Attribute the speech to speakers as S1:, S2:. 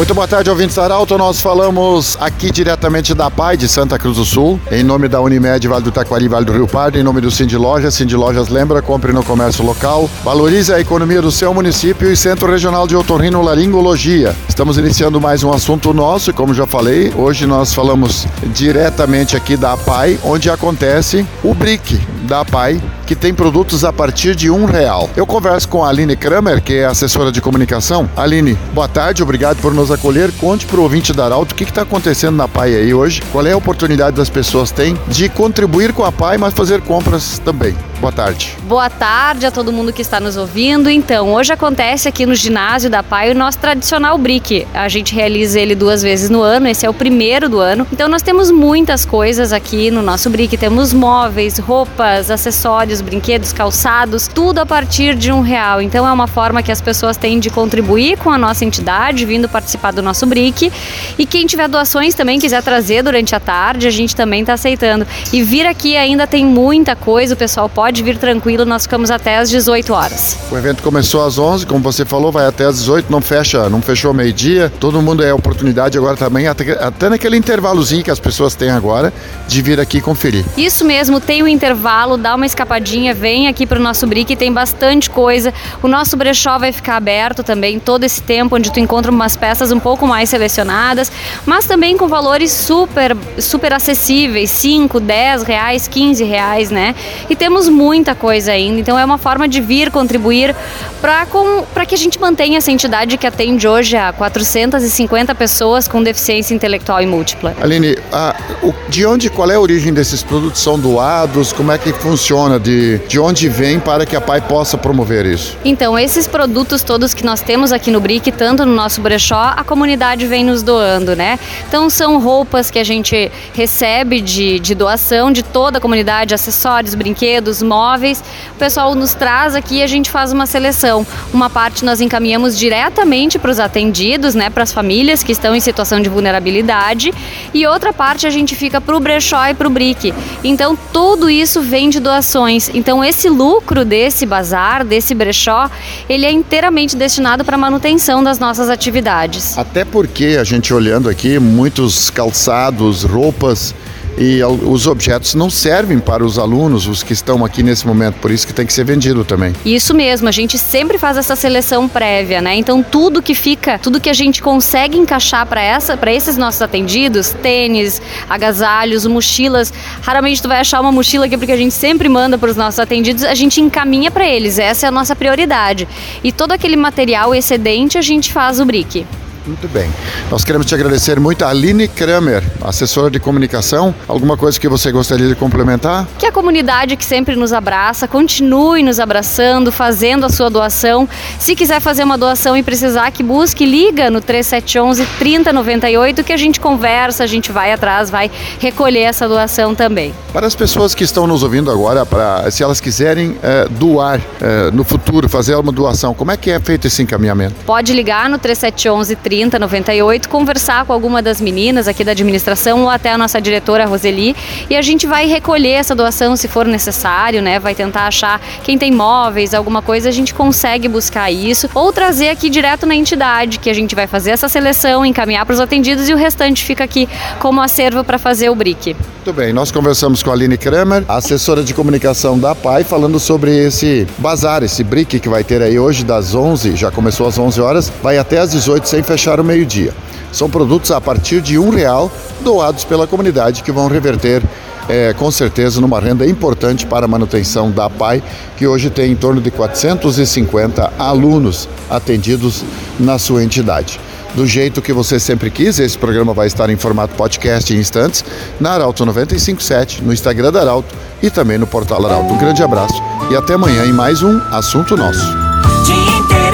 S1: Muito boa tarde, ouvintes Arauto. Nós falamos aqui diretamente da PAI de Santa Cruz do Sul, em nome da Unimed, Vale do Taquari, Vale do Rio Pardo, em nome do Cindy Lojas. Cindy Lojas lembra, compre no comércio local, valorize a economia do seu município e Centro Regional de Otorrino Laringologia. Estamos iniciando mais um assunto nosso e, como já falei, hoje nós falamos diretamente aqui da PAI, onde acontece o BRIC da PAI, que tem produtos a partir de um real. Eu converso com a Aline Kramer, que é assessora de comunicação. Aline, boa tarde, obrigado por nos acolher. Conte para o ouvinte da Arauto o que está acontecendo na PAI aí hoje, qual é a oportunidade das pessoas têm de contribuir com a PAI, mas fazer compras também. Boa tarde.
S2: Boa tarde a todo mundo que está nos ouvindo. Então, hoje acontece aqui no ginásio da PAI o nosso tradicional BRIC. A gente realiza ele duas vezes no ano, esse é o primeiro do ano. Então, nós temos muitas coisas aqui no nosso BRIC. Temos móveis, roupas, acessórios, brinquedos, calçados, tudo a partir de um real. Então, é uma forma que as pessoas têm de contribuir com a nossa entidade, vindo participar do nosso BRIC. E quem tiver doações também quiser trazer durante a tarde, a gente também está aceitando. E vir aqui ainda tem muita coisa, o pessoal pode pode vir tranquilo, nós ficamos até às 18 horas.
S1: O evento começou às 11, como você falou, vai até às 18, não fecha, não fechou meio-dia. Todo mundo é oportunidade agora também, até, até naquele intervalozinho que as pessoas têm agora, de vir aqui conferir.
S2: Isso mesmo, tem o um intervalo, dá uma escapadinha, vem aqui para o nosso brick, tem bastante coisa. O nosso brechó vai ficar aberto também todo esse tempo, onde tu encontra umas peças um pouco mais selecionadas, mas também com valores super, super acessíveis, 5, 10 reais, 15 reais, né? E temos muita coisa ainda. Então é uma forma de vir contribuir para que a gente mantenha essa entidade que atende hoje a 450 pessoas com deficiência intelectual e múltipla.
S1: Aline, a, o, de onde, qual é a origem desses produtos? São doados? Como é que funciona? De, de onde vem para que a PAI possa promover isso?
S2: Então, esses produtos todos que nós temos aqui no BRIC, tanto no nosso brechó, a comunidade vem nos doando, né? Então, são roupas que a gente recebe de, de doação de toda a comunidade, acessórios, brinquedos, móveis. O pessoal nos traz aqui e a gente faz uma seleção. Uma parte nós encaminhamos diretamente para os atendidos, né, para as famílias que estão em situação de vulnerabilidade, e outra parte a gente fica para o brechó e para o brick. Então tudo isso vem de doações. Então esse lucro desse bazar, desse brechó, ele é inteiramente destinado para manutenção das nossas atividades.
S1: Até porque a gente olhando aqui muitos calçados, roupas e os objetos não servem para os alunos, os que estão aqui nesse momento, por isso que tem que ser vendido também.
S2: Isso mesmo, a gente sempre faz essa seleção prévia, né? Então tudo que fica, tudo que a gente consegue encaixar para essa, para esses nossos atendidos, tênis, agasalhos, mochilas, raramente tu vai achar uma mochila aqui porque a gente sempre manda para os nossos atendidos, a gente encaminha para eles, essa é a nossa prioridade. E todo aquele material excedente a gente faz o brick.
S1: Muito bem. Nós queremos te agradecer muito. Aline Kramer, assessora de comunicação. Alguma coisa que você gostaria de complementar?
S2: Que a comunidade que sempre nos abraça continue nos abraçando, fazendo a sua doação. Se quiser fazer uma doação e precisar que busque, liga no 3711 3098 que a gente conversa, a gente vai atrás, vai recolher essa doação também.
S1: Para as pessoas que estão nos ouvindo agora, para se elas quiserem é, doar é, no futuro, fazer uma doação, como é que é feito esse encaminhamento?
S2: Pode ligar no 3711 30 3098, conversar com alguma das meninas aqui da administração ou até a nossa diretora Roseli e a gente vai recolher essa doação se for necessário, né? Vai tentar achar quem tem móveis, alguma coisa, a gente consegue buscar isso ou trazer aqui direto na entidade, que a gente vai fazer essa seleção, encaminhar para os atendidos e o restante fica aqui como acervo para fazer o BRIC.
S1: Muito bem, nós conversamos com a Aline Kramer, assessora de comunicação da PAI, falando sobre esse bazar, esse BRIC que vai ter aí hoje das 11, já começou às 11 horas, vai até às 18 sem fechar fechar o meio-dia. São produtos a partir de um real doados pela comunidade que vão reverter é, com certeza numa renda importante para a manutenção da PAI, que hoje tem em torno de 450 alunos atendidos na sua entidade. Do jeito que você sempre quis, esse programa vai estar em formato podcast em instantes, na Arauto 957, no Instagram da Arauto e também no portal Arauto. Um grande abraço e até amanhã em mais um Assunto Nosso.